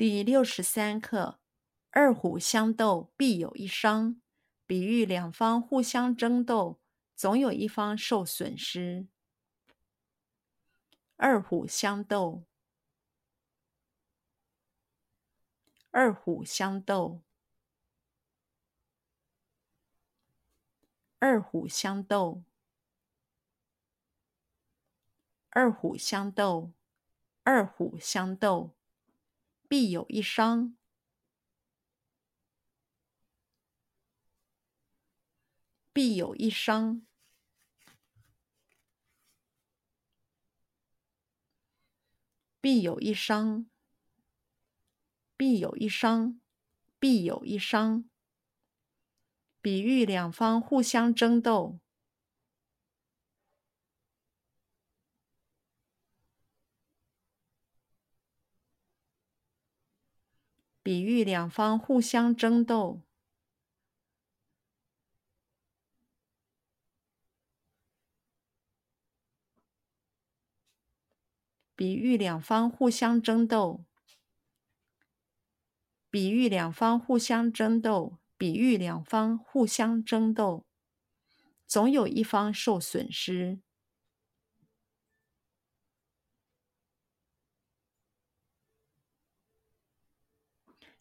第六十三课：二虎相斗，必有一伤。比喻两方互相争斗，总有一方受损失。二虎相斗，二虎相斗，二虎相斗，二虎相斗，二虎相斗，必有一伤。必有一伤，必有一伤，必有一伤，必有一伤。比喻两方互相争斗，比喻两方互相争斗。比喻两方互相争斗，比喻两方互相争斗，比喻两方互相争斗，总有一方受损失，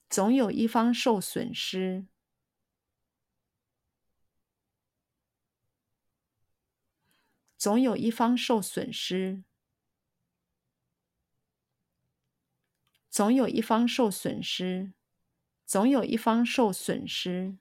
总有一方受损失，总有一方受损失。总有一方受损失，总有一方受损失。